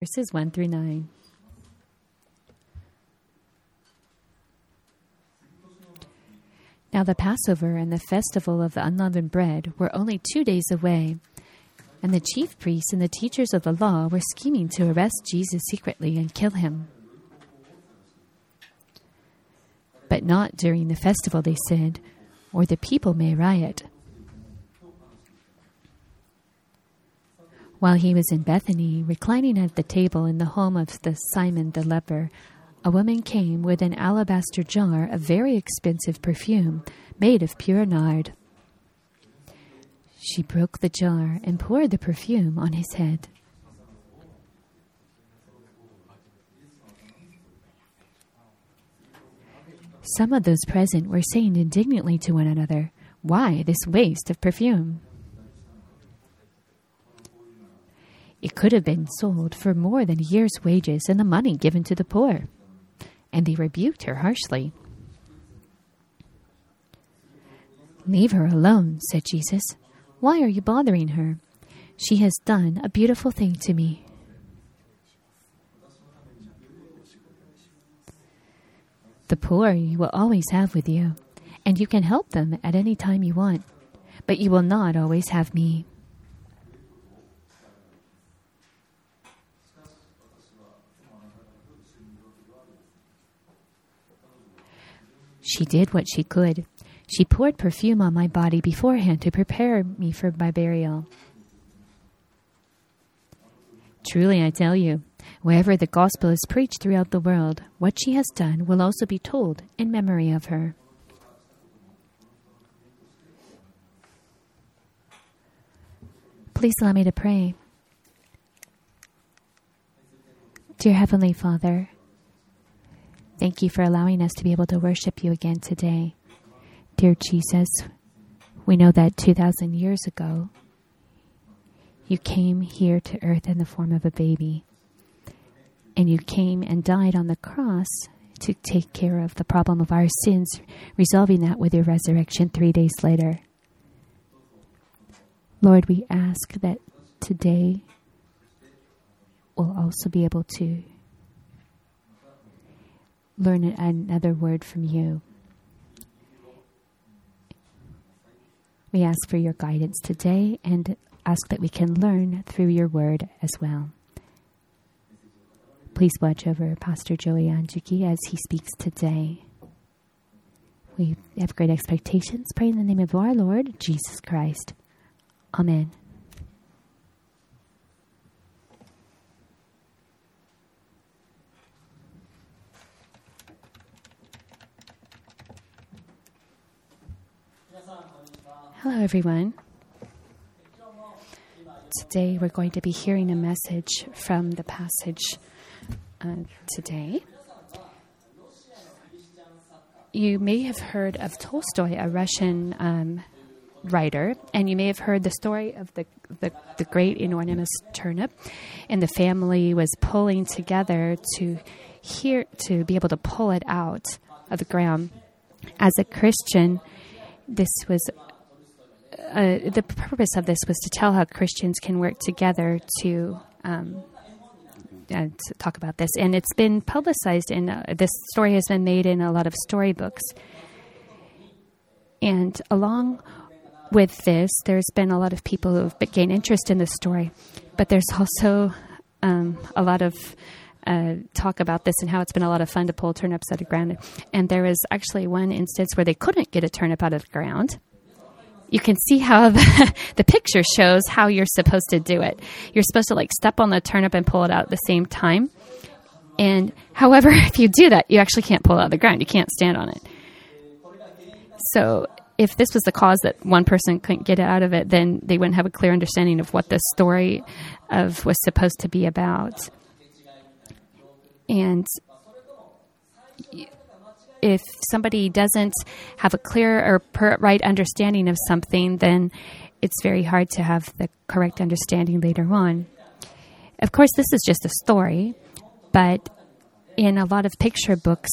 verses 1 through 9. Now the Passover and the festival of the unleavened bread were only two days away, and the chief priests and the teachers of the law were scheming to arrest Jesus secretly and kill him. But not during the festival, they said, or the people may riot. While he was in Bethany, reclining at the table in the home of the Simon the leper, a woman came with an alabaster jar of very expensive perfume made of pure nard. She broke the jar and poured the perfume on his head. Some of those present were saying indignantly to one another, Why this waste of perfume? It could have been sold for more than a year's wages and the money given to the poor. And they rebuked her harshly. Leave her alone, said Jesus. Why are you bothering her? She has done a beautiful thing to me. The poor you will always have with you, and you can help them at any time you want, but you will not always have me. She did what she could. She poured perfume on my body beforehand to prepare me for my burial. Truly, I tell you, wherever the gospel is preached throughout the world, what she has done will also be told in memory of her. Please allow me to pray. Dear Heavenly Father, thank you for allowing us to be able to worship you again today. Dear Jesus, we know that 2,000 years ago, you came here to earth in the form of a baby. And you came and died on the cross to take care of the problem of our sins, resolving that with your resurrection three days later. Lord, we ask that today we'll also be able to learn another word from you. We ask for your guidance today and ask that we can learn through your word as well. Please watch over Pastor Joey Anjiki as he speaks today. We have great expectations. Pray in the name of our Lord Jesus Christ. Amen. Hello, everyone. Today we're going to be hearing a message from the passage uh, today. You may have heard of Tolstoy, a Russian um, writer, and you may have heard the story of the, the, the great enormous turnip, and the family was pulling together to hear to be able to pull it out of the ground. As a Christian, this was uh, the purpose of this was to tell how Christians can work together to, um, uh, to talk about this. And it's been publicized, and uh, this story has been made in a lot of storybooks. And along with this, there's been a lot of people who have gained interest in this story, but there's also um, a lot of uh, talk about this and how it's been a lot of fun to pull turnips out of ground. And there was actually one instance where they couldn't get a turnip out of the ground you can see how the, the picture shows how you're supposed to do it. You're supposed to like step on the turnip and pull it out at the same time. And however, if you do that, you actually can't pull it out of the ground. You can't stand on it. So if this was the cause that one person couldn't get out of it, then they wouldn't have a clear understanding of what the story of was supposed to be about. And if somebody doesn't have a clear or right understanding of something, then it's very hard to have the correct understanding later on. Of course, this is just a story, but in a lot of picture books,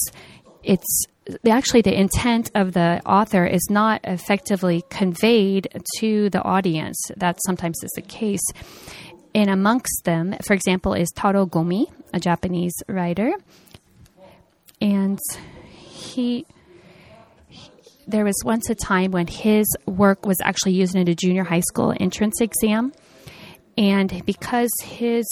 it's actually the intent of the author is not effectively conveyed to the audience. That sometimes is the case. And amongst them, for example, is Taro Gomi, a Japanese writer. And he, there was once a time when his work was actually used in a junior high school entrance exam. And because his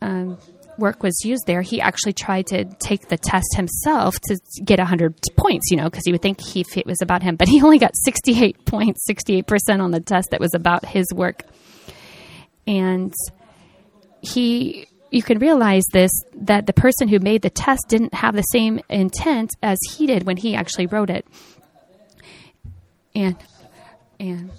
um, work was used there, he actually tried to take the test himself to get 100 points, you know, because he would think he, it was about him. But he only got 68 points, 68% on the test that was about his work. And he, you can realize this that the person who made the test didn't have the same intent as he did when he actually wrote it. And, and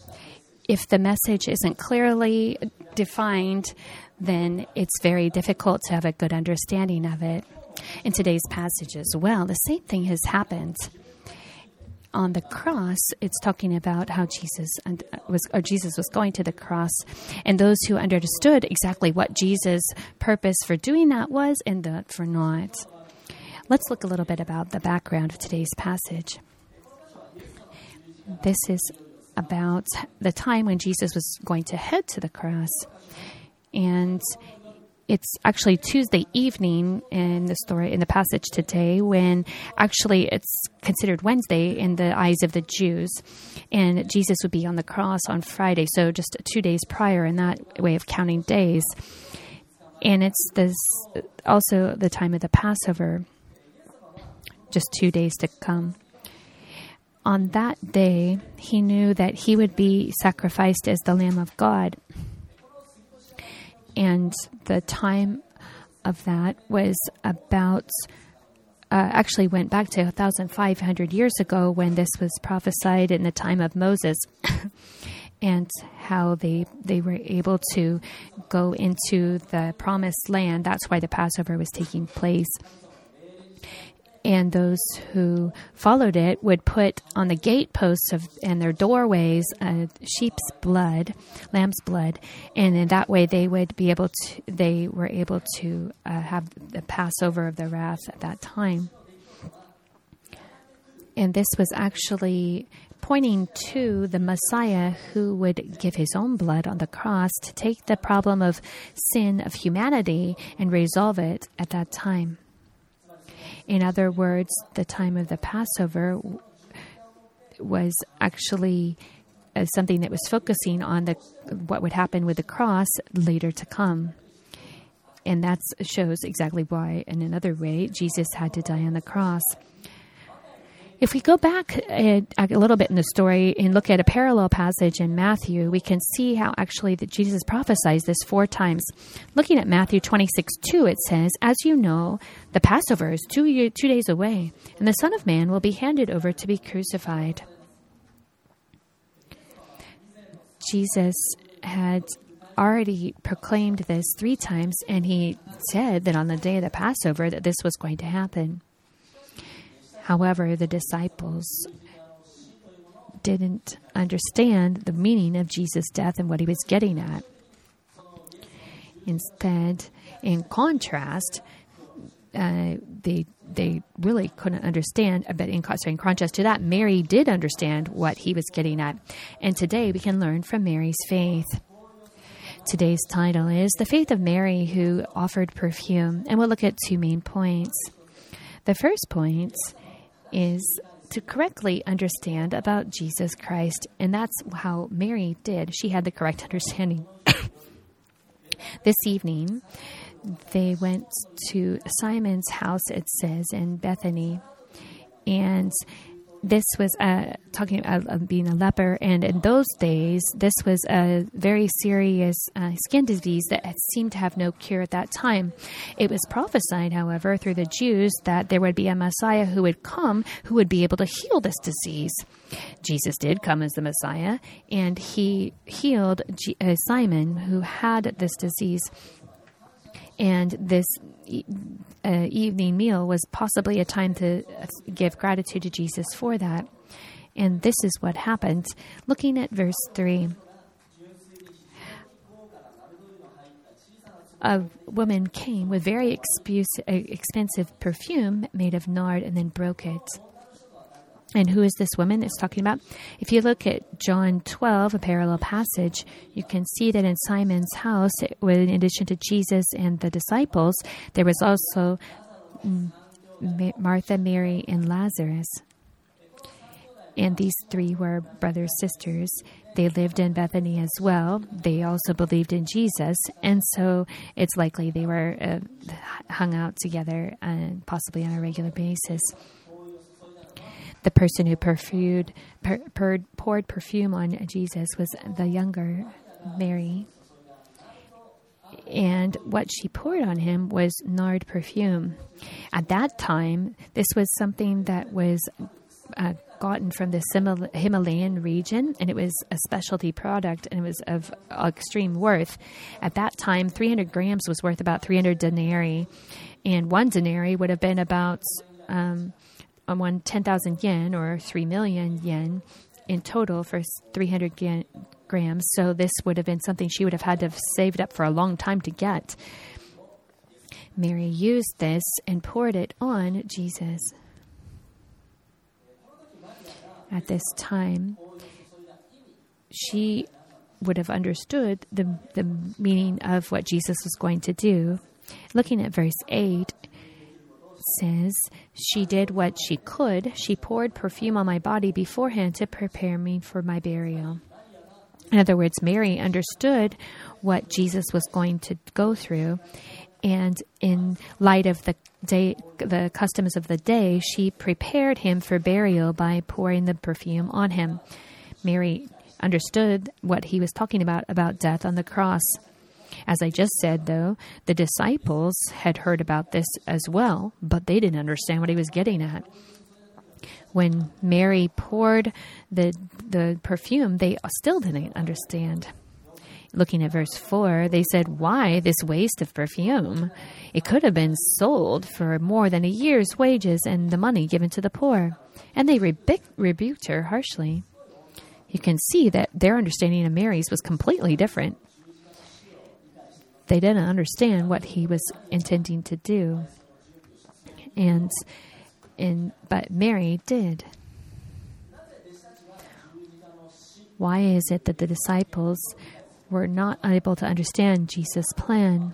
if the message isn't clearly defined, then it's very difficult to have a good understanding of it. In today's passage as well, the same thing has happened. On the cross, it's talking about how Jesus and uh, was, or Jesus was going to the cross, and those who understood exactly what Jesus' purpose for doing that was, and that for not. Let's look a little bit about the background of today's passage. This is about the time when Jesus was going to head to the cross and it's actually Tuesday evening in the story in the passage today when actually it's considered Wednesday in the eyes of the Jews and Jesus would be on the cross on Friday so just 2 days prior in that way of counting days. And it's this also the time of the Passover just 2 days to come. On that day he knew that he would be sacrificed as the lamb of God and the time of that was about uh, actually went back to 1,500 years ago when this was prophesied in the time of Moses, and how they they were able to go into the promised land. That's why the Passover was taking place and those who followed it would put on the gateposts of and their doorways uh, sheep's blood, lamb's blood, and in that way they would be able to. They were able to uh, have the Passover of the wrath at that time, and this was actually pointing to the Messiah who would give his own blood on the cross to take the problem of sin of humanity and resolve it at that time. In other words, the time of the Passover was actually uh, something that was focusing on the what would happen with the cross later to come. And that shows exactly why, in another way, Jesus had to die on the cross. If we go back a, a, little bit in the story and look at a parallel passage in Matthew, we can see how actually that Jesus prophesies this four times. Looking at Matthew 26 2, it says, As you know, the Passover is two, two days away, and the Son of Man will be handed over to be crucified. Jesus had already proclaimed this three times, and he said that on the day of the Passover that this was going to happen. However, the disciples didn't understand the meaning of Jesus' death and what he was getting at. Instead, in contrast, uh, they they really couldn't understand. But in, in contrast to that, Mary did understand what he was getting at, and today we can learn from Mary's faith. Today's title is The Faith of Mary Who Offered Perfume, and we'll look at two main points. The first point is to correctly understand about Jesus Christ. And that's how Mary did. She had the correct understanding. this evening, they went to Simon's house, it says, in Bethany. And this was uh, talking about being a leper, and in those days, this was a very serious uh, skin disease that seemed to have no cure at that time. It was prophesied, however, through the Jews that there would be a Messiah who would come who would be able to heal this disease. Jesus did come as the Messiah, and he healed G- uh, Simon, who had this disease. And this uh, evening meal was possibly a time to give gratitude to Jesus for that. And this is what happened. Looking at verse 3. A woman came with very expensive perfume made of nard and then broke it. And who is this woman that's talking about? If you look at John 12, a parallel passage, you can see that in Simon's house, with in addition to Jesus and the disciples, there was also mm, Martha, Mary, and Lazarus. And these three were brothers, sisters. They lived in Bethany as well. They also believed in Jesus. And so it's likely they were uh, hung out together and possibly on a regular basis the person who perfumed, per, per, poured perfume on Jesus was the younger Mary. And what she poured on him was nard perfume. At that time, this was something that was uh, gotten from the Himalayan region, and it was a specialty product, and it was of extreme worth. At that time, 300 grams was worth about 300 denarii, and one denarii would have been about um, on one 10,000 yen or 3 million yen in total for 300 yen, grams. So this would have been something she would have had to have saved up for a long time to get. Mary used this and poured it on Jesus. At this time, she would have understood the, the meaning of what Jesus was going to do. Looking at verse 8, says, She did what she could. She poured perfume on my body beforehand to prepare me for my burial. In other words, Mary understood what Jesus was going to go through. And in light of the day, the customs of the day, she prepared him for burial by pouring the perfume on him. Mary understood what he was talking about about death on the cross. As I just said, though, the disciples had heard about this as well, but they didn't understand what he was getting at. When Mary poured the, the perfume, they still didn't understand. Looking at verse 4, they said, Why this waste of perfume? It could have been sold for more than a year's wages and the money given to the poor. And they rebu- rebuked her harshly. You can see that their understanding of Mary's was completely different. They didn't understand what he was intending to do. And in but Mary did. Why is it that the disciples were not able to understand Jesus' plan?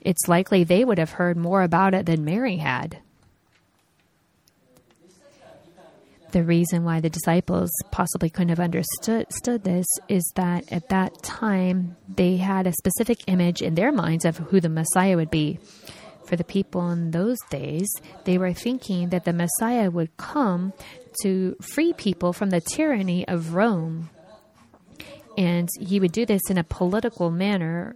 It's likely they would have heard more about it than Mary had. The reason why the disciples possibly couldn't have understood this is that at that time they had a specific image in their minds of who the Messiah would be. For the people in those days, they were thinking that the Messiah would come to free people from the tyranny of Rome. And he would do this in a political manner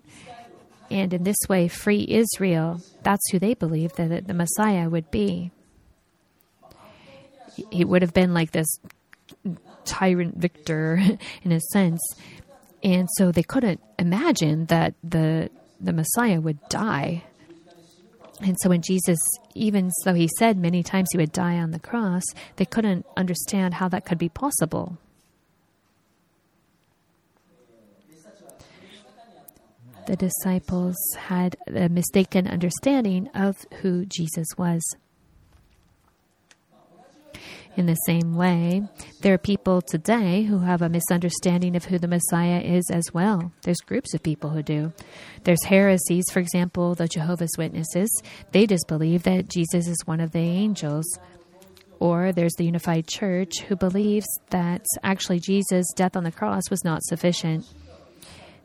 and in this way free Israel. That's who they believed that the Messiah would be he would have been like this tyrant victor in a sense. And so they couldn't imagine that the the Messiah would die. And so when Jesus, even though he said many times he would die on the cross, they couldn't understand how that could be possible. The disciples had a mistaken understanding of who Jesus was. In the same way, there are people today who have a misunderstanding of who the Messiah is as well. There's groups of people who do. There's heresies, for example, the Jehovah's Witnesses. They just believe that Jesus is one of the angels. Or there's the Unified Church who believes that actually Jesus' death on the cross was not sufficient.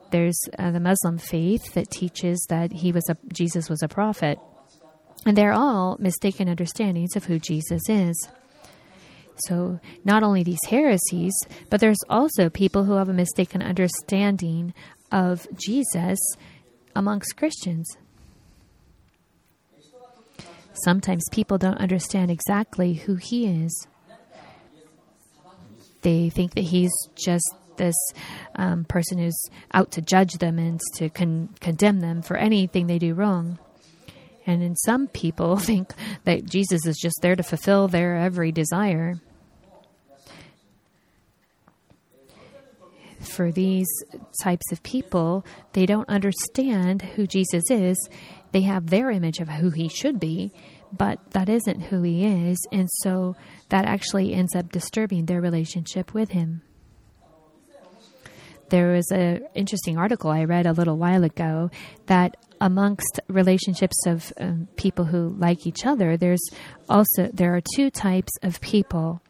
There's uh, the Muslim faith that teaches that he was a, Jesus was a prophet. And they're all mistaken understandings of who Jesus is. So, not only these heresies, but there's also people who have a mistaken understanding of Jesus amongst Christians. Sometimes people don't understand exactly who he is. They think that he's just this um, person who's out to judge them and to con- condemn them for anything they do wrong. And in some people think that Jesus is just there to fulfill their every desire. For these types of people, they don't understand who Jesus is. They have their image of who he should be, but that isn't who he is, and so that actually ends up disturbing their relationship with him. There was an interesting article I read a little while ago that amongst relationships of um, people who like each other, there's also there are two types of people.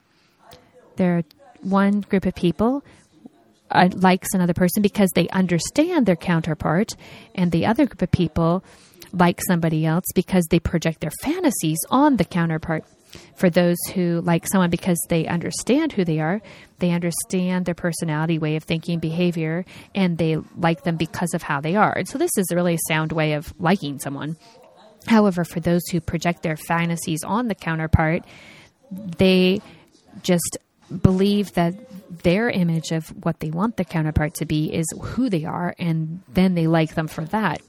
There are one group of people uh, likes another person because they understand their counterpart, and the other group of people like somebody else because they project their fantasies on the counterpart. For those who like someone because they understand who they are, they understand their personality, way of thinking, behavior, and they like them because of how they are. And so, this is a really sound way of liking someone. However, for those who project their fantasies on the counterpart, they just believe that their image of what they want the counterpart to be is who they are, and then they like them for that.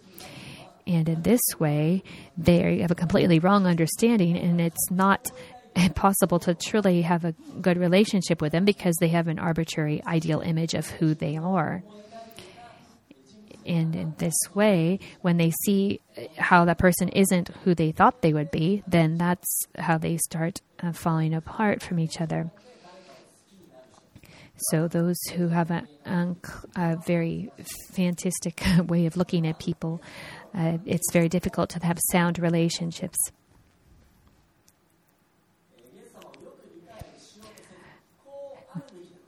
And in this way, they have a completely wrong understanding, and it's not possible to truly have a good relationship with them because they have an arbitrary ideal image of who they are. And in this way, when they see how that person isn't who they thought they would be, then that's how they start uh, falling apart from each other. So those who have a, a very fantastic way of looking at people, uh, it's very difficult to have sound relationships.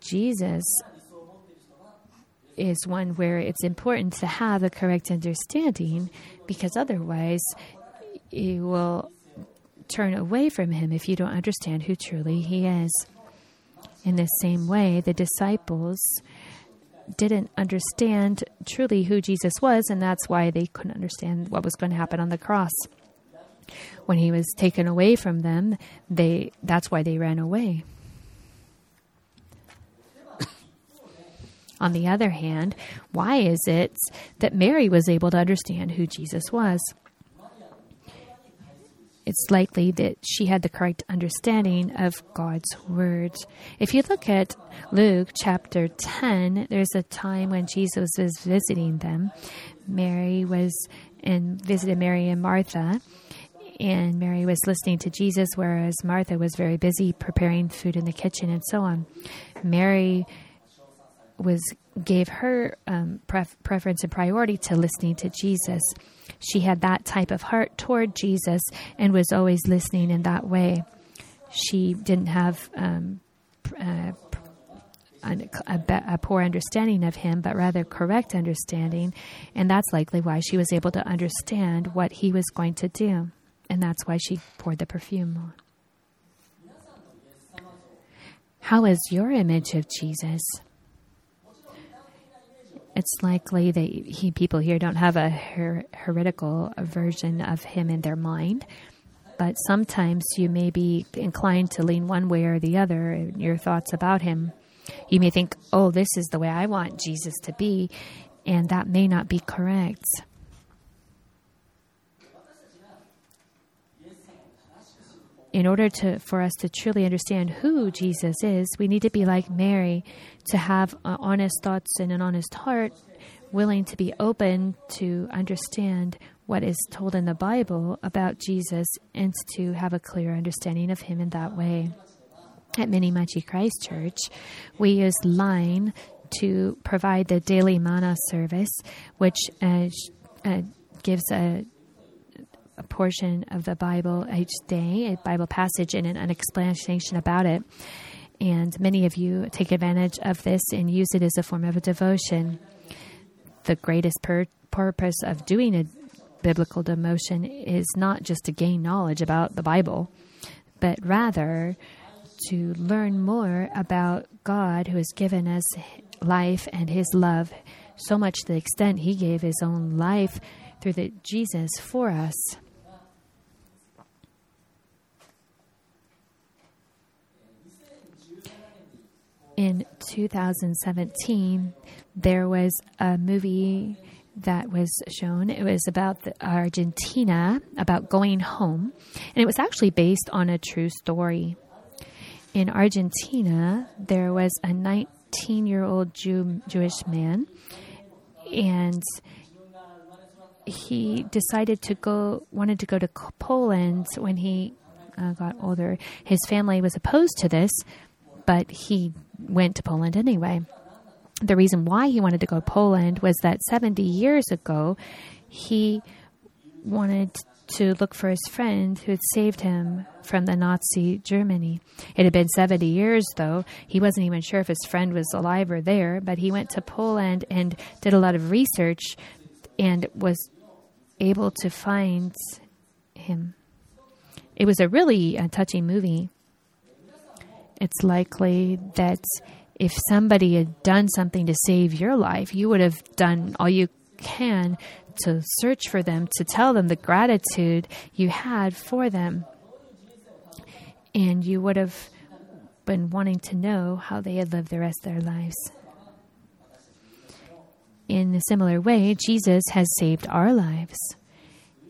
Jesus is one where it's important to have a correct understanding because otherwise you will turn away from him if you don't understand who truly he is. In the same way, the disciples didn't understand truly who Jesus was, and that's why they couldn't understand what was going to happen on the cross. When he was taken away from them, they that's why they ran away. on the other hand, why is it that Mary was able to understand who Jesus was? It's likely that she had the correct understanding of God's words. If you look at Luke chapter 10, there's a time when Jesus was visiting them. Mary was and visited Mary and Martha. And Mary was listening to Jesus, whereas Martha was very busy preparing food in the kitchen and so on. Mary was gave her um, pref- preference and priority to listening to Jesus. She had that type of heart toward Jesus and was always listening in that way. She didn't have um, uh, a, a, a, poor understanding of him, but rather correct understanding. And that's likely why she was able to understand what he was going to do. And that's why she poured the perfume on. How is your image of Jesus? It's likely that he, people here don't have a her, heretical version of him in their mind. But sometimes you may be inclined to lean one way or the other in your thoughts about him. You may think, oh, this is the way I want Jesus to be, and that may not be correct. In order to for us to truly understand who Jesus is, we need to be like Mary, to have uh, honest thoughts and an honest heart, willing to be open to understand what is told in the Bible about Jesus, and to have a clear understanding of Him in that way. At Minamichi Christ Church, we use Line to provide the daily manna service, which uh, uh, gives a a portion of the Bible each day, a Bible passage, and an, an explanation about it. And many of you take advantage of this and use it as a form of a devotion. The greatest pur- purpose of doing a biblical devotion is not just to gain knowledge about the Bible, but rather to learn more about God who has given us life and his love so much to the extent he gave his own life through the Jesus for us. In 2017, there was a movie that was shown. It was about Argentina, about going home, and it was actually based on a true story. In Argentina, there was a 19 year old Jew, Jewish man, and he decided to go, wanted to go to Poland when he uh, got older. His family was opposed to this, but he went to Poland anyway. The reason why he wanted to go to Poland was that 70 years ago, he wanted to look for his friend who had saved him from the Nazi Germany. It had been 70 years, though. He wasn't even sure if his friend was alive or there, but he went to Poland and did a lot of research and was able to find him. It was a really uh, touching movie. It's likely that if somebody had done something to save your life, you would have done all you can to search for them, to tell them the gratitude you had for them. And you would have been wanting to know how they had lived the rest of their lives. In a similar way, Jesus has saved our lives.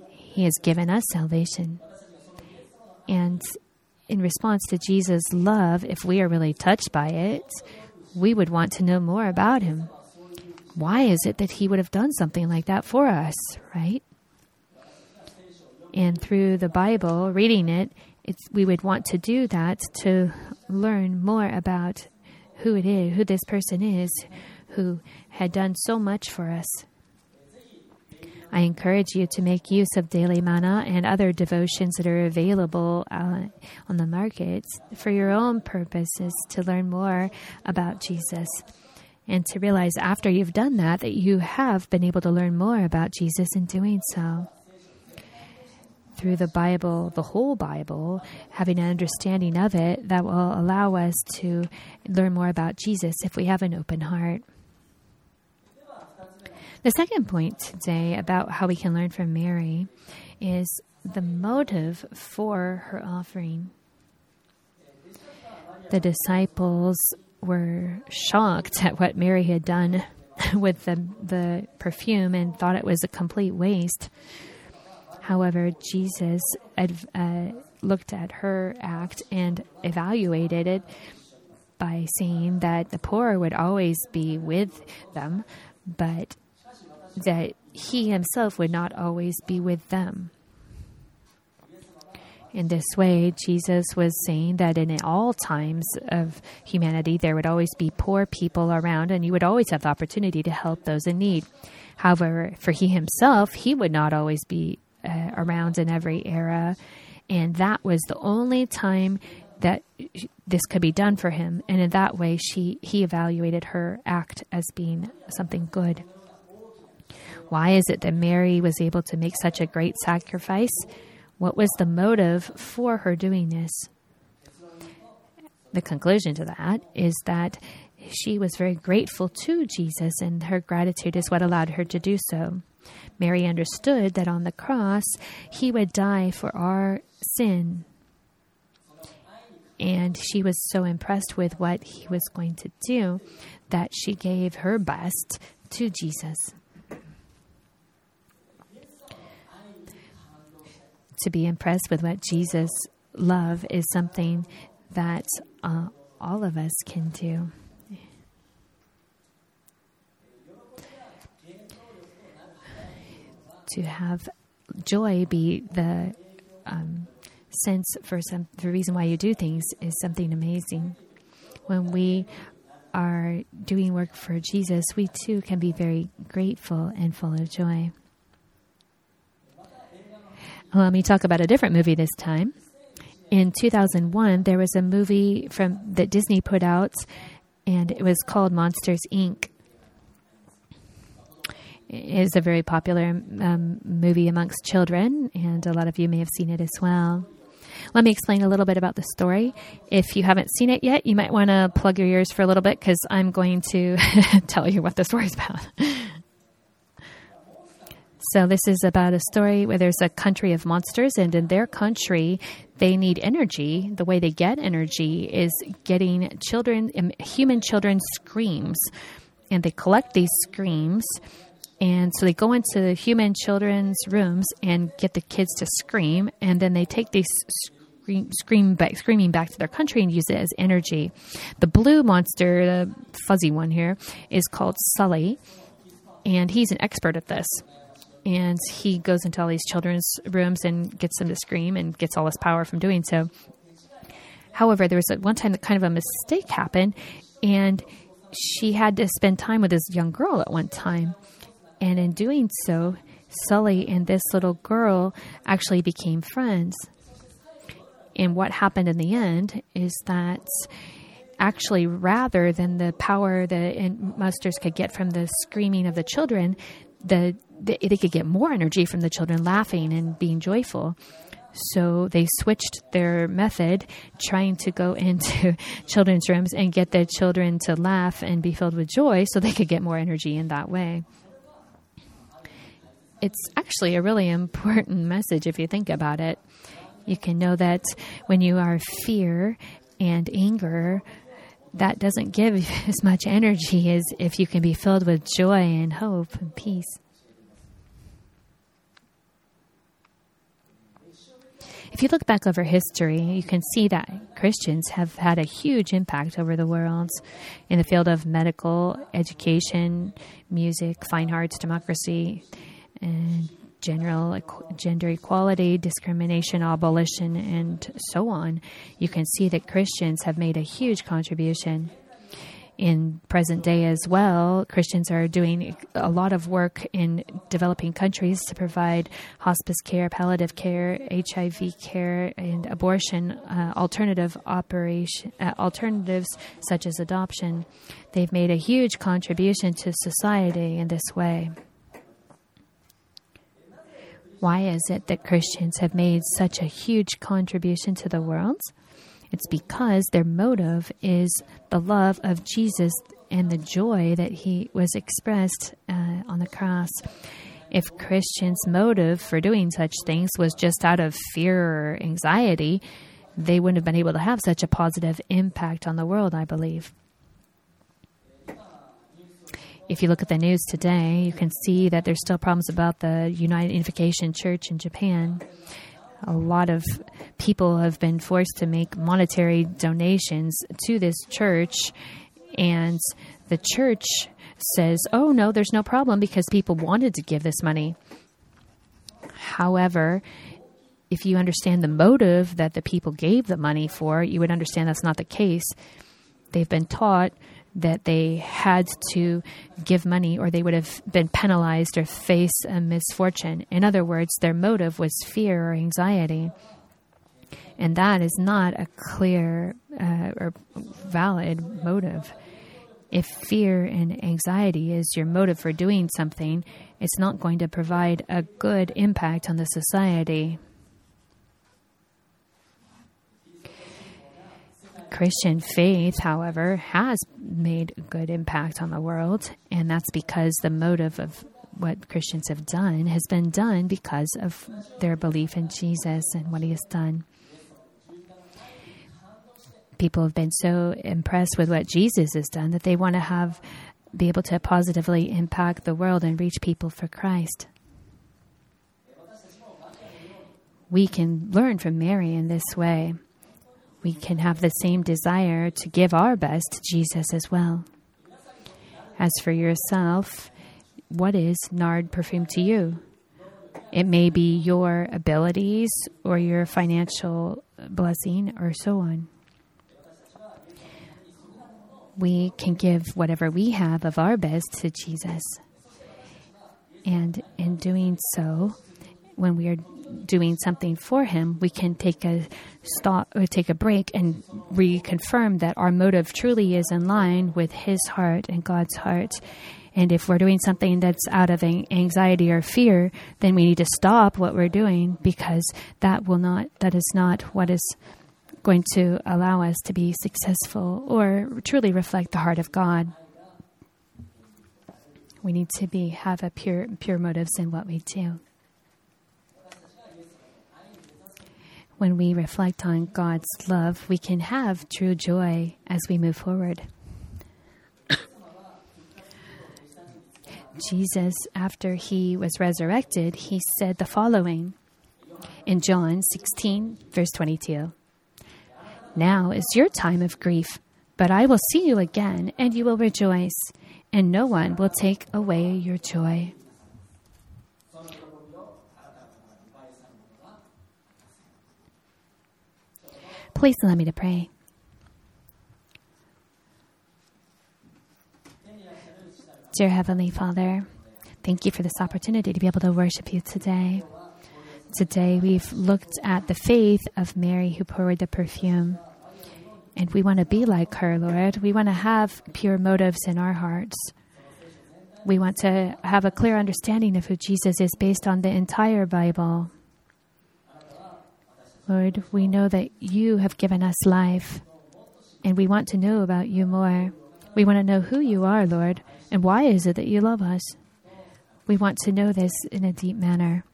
He has given us salvation. And in response to Jesus' love, if we are really touched by it, we would want to know more about him. Why is it that he would have done something like that for us, right? And through the Bible, reading it, we would want to do that to learn more about who it is, who this person is, who had done so much for us. I encourage you to make use of Daily Manna and other devotions that are available uh, on the market for your own purposes to learn more about Jesus. And to realize after you've done that, that you have been able to learn more about Jesus in doing so. Through the Bible, the whole Bible, having an understanding of it that will allow us to learn more about Jesus if we have an open heart. The second point today about how we can learn from Mary is the motive for her offering. The disciples were shocked at what Mary had done with the, the perfume and thought it was a complete waste. However, Jesus uh, looked at her act and evaluated it by saying that the poor would always be with them, but that he himself would not always be with them. In this way, Jesus was saying that in all times of humanity, there would always be poor people around, and you would always have the opportunity to help those in need. However, for he himself, he would not always be uh, around in every era, and that was the only time that this could be done for him. And in that way, she he evaluated her act as being something good. Why is it that Mary was able to make such a great sacrifice? What was the motive for her doing this? The conclusion to that is that she was very grateful to Jesus, and her gratitude is what allowed her to do so. Mary understood that on the cross, he would die for our sin. And she was so impressed with what he was going to do that she gave her best to Jesus. To be impressed with what Jesus' love is something that uh, all of us can do. To have joy be the um, sense for some the reason why you do things is something amazing. When we are doing work for Jesus, we too can be very grateful and full of joy. Let me talk about a different movie this time. In 2001, there was a movie from that Disney put out, and it was called Monsters Inc. It is a very popular um, movie amongst children, and a lot of you may have seen it as well. Let me explain a little bit about the story. If you haven't seen it yet, you might want to plug your ears for a little bit because I'm going to tell you what the story is about. So, this is about a story where there's a country of monsters, and in their country, they need energy. The way they get energy is getting children, um, human children, screams, and they collect these screams. And so they go into the human children's rooms and get the kids to scream, and then they take these scream, scream back, screaming back to their country and use it as energy. The blue monster, the fuzzy one here, is called Sully, and he's an expert at this and he goes into all these children's rooms and gets them to scream and gets all this power from doing so. However, there was at one time that kind of a mistake happened, and she had to spend time with this young girl at one time. And in doing so, Sully and this little girl actually became friends. And what happened in the end is that actually, rather than the power the monsters could get from the screaming of the children, the, the they could get more energy from the children laughing and being joyful. So they switched their method, trying to go into children's rooms and get the children to laugh and be filled with joy so they could get more energy in that way. It's actually a really important message if you think about it. You can know that when you are fear and anger, that doesn't give as much energy as if you can be filled with joy and hope and peace. If you look back over history, you can see that Christians have had a huge impact over the world in the field of medical, education, music, fine arts, democracy, and general gender equality, discrimination, abolition, and so on. You can see that Christians have made a huge contribution in present day as well, Christians are doing a lot of work in developing countries to provide hospice care, palliative care, HIV care, and abortion uh, alternative operation uh, alternatives such as adoption. They've made a huge contribution to society in this way. Why is it that Christians have made such a huge contribution to the world? It's because their motive is the love of Jesus and the joy that he was expressed uh, on the cross. If Christians' motive for doing such things was just out of fear or anxiety, they wouldn't have been able to have such a positive impact on the world, I believe. If you look at the news today, you can see that there's still problems about the United Unification Church in Japan a lot of people have been forced to make monetary donations to this church, and the church says, oh, no, there's no problem because people wanted to give this money. However, if you understand the motive that the people gave the money for, you would understand that's not the case. They've been taught that they had to give money or they would have been penalized or face a misfortune. In other words, their motive was fear or anxiety. And that is not a clear uh, or valid motive. If fear and anxiety is your motive for doing something, it's not going to provide a good impact on the society. Christian faith, however, has made a good impact on the world, and that's because the motive of what Christians have done has been done because of their belief in Jesus and what he has done. People have been so impressed with what Jesus has done that they want to have be able to positively impact the world and reach people for Christ. We can learn from Mary in this way we can have the same desire to give our best to Jesus as well. As for yourself, what is nard perfume to you? It may be your abilities or your financial blessing or so on. We can give whatever we have of our best to Jesus. And in doing so, when we are doing something for him, we can take a stop or take a break and reconfirm that our motive truly is in line with his heart and God's heart. And if we're doing something that's out of anxiety or fear, then we need to stop what we're doing because that will not that is not what is going to allow us to be successful or truly reflect the heart of God. We need to be have a pure pure motives in what we do. When we reflect on God's love, we can have true joy as we move forward. Jesus, after he was resurrected, he said the following in John 16, verse 22 Now is your time of grief, but I will see you again, and you will rejoice, and no one will take away your joy. Please allow me to pray. Dear Heavenly Father, thank you for this opportunity to be able to worship you today. Today we've looked at the faith of Mary who poured the perfume. And we want to be like her, Lord. We want to have pure motives in our hearts. We want to have a clear understanding of who Jesus is based on the entire Bible. Lord, we know that you have given us life, and we want to know about you more. We want to know who you are, Lord, and why is it that you love us. We want to know this in a deep manner.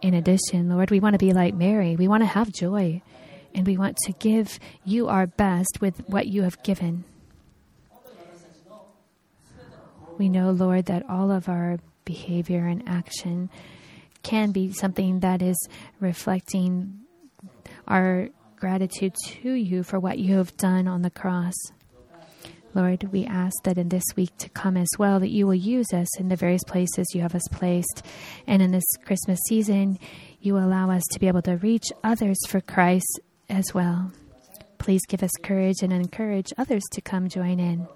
In addition, Lord, we want to be like Mary. We want to have joy, and we want to give you our best with what you have given. We know, Lord, that all of our behavior and action can be something that is reflecting our gratitude to you for what you have done on the cross. Lord, we ask that in this week to come as well, that you will use us in the various places you have us placed. And in this Christmas season, you will allow us to be able to reach others for Christ as well. Please give us courage and encourage others to come join in.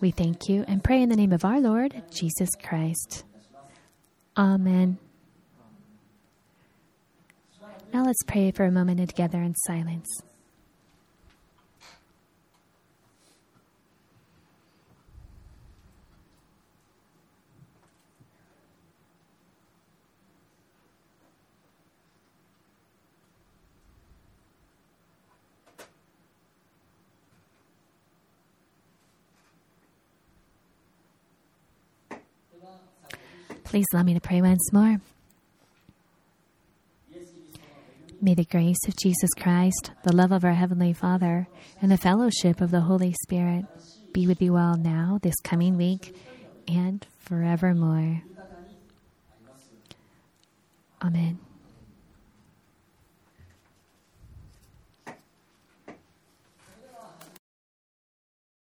We thank you and pray in the name of our Lord, Jesus Christ. Amen. Now let's pray for a moment together in silence. Please allow me to pray once more. May the grace of Jesus Christ, the love of our Heavenly Father, and the fellowship of the Holy Spirit be with you all now, this coming week, and forevermore. Amen.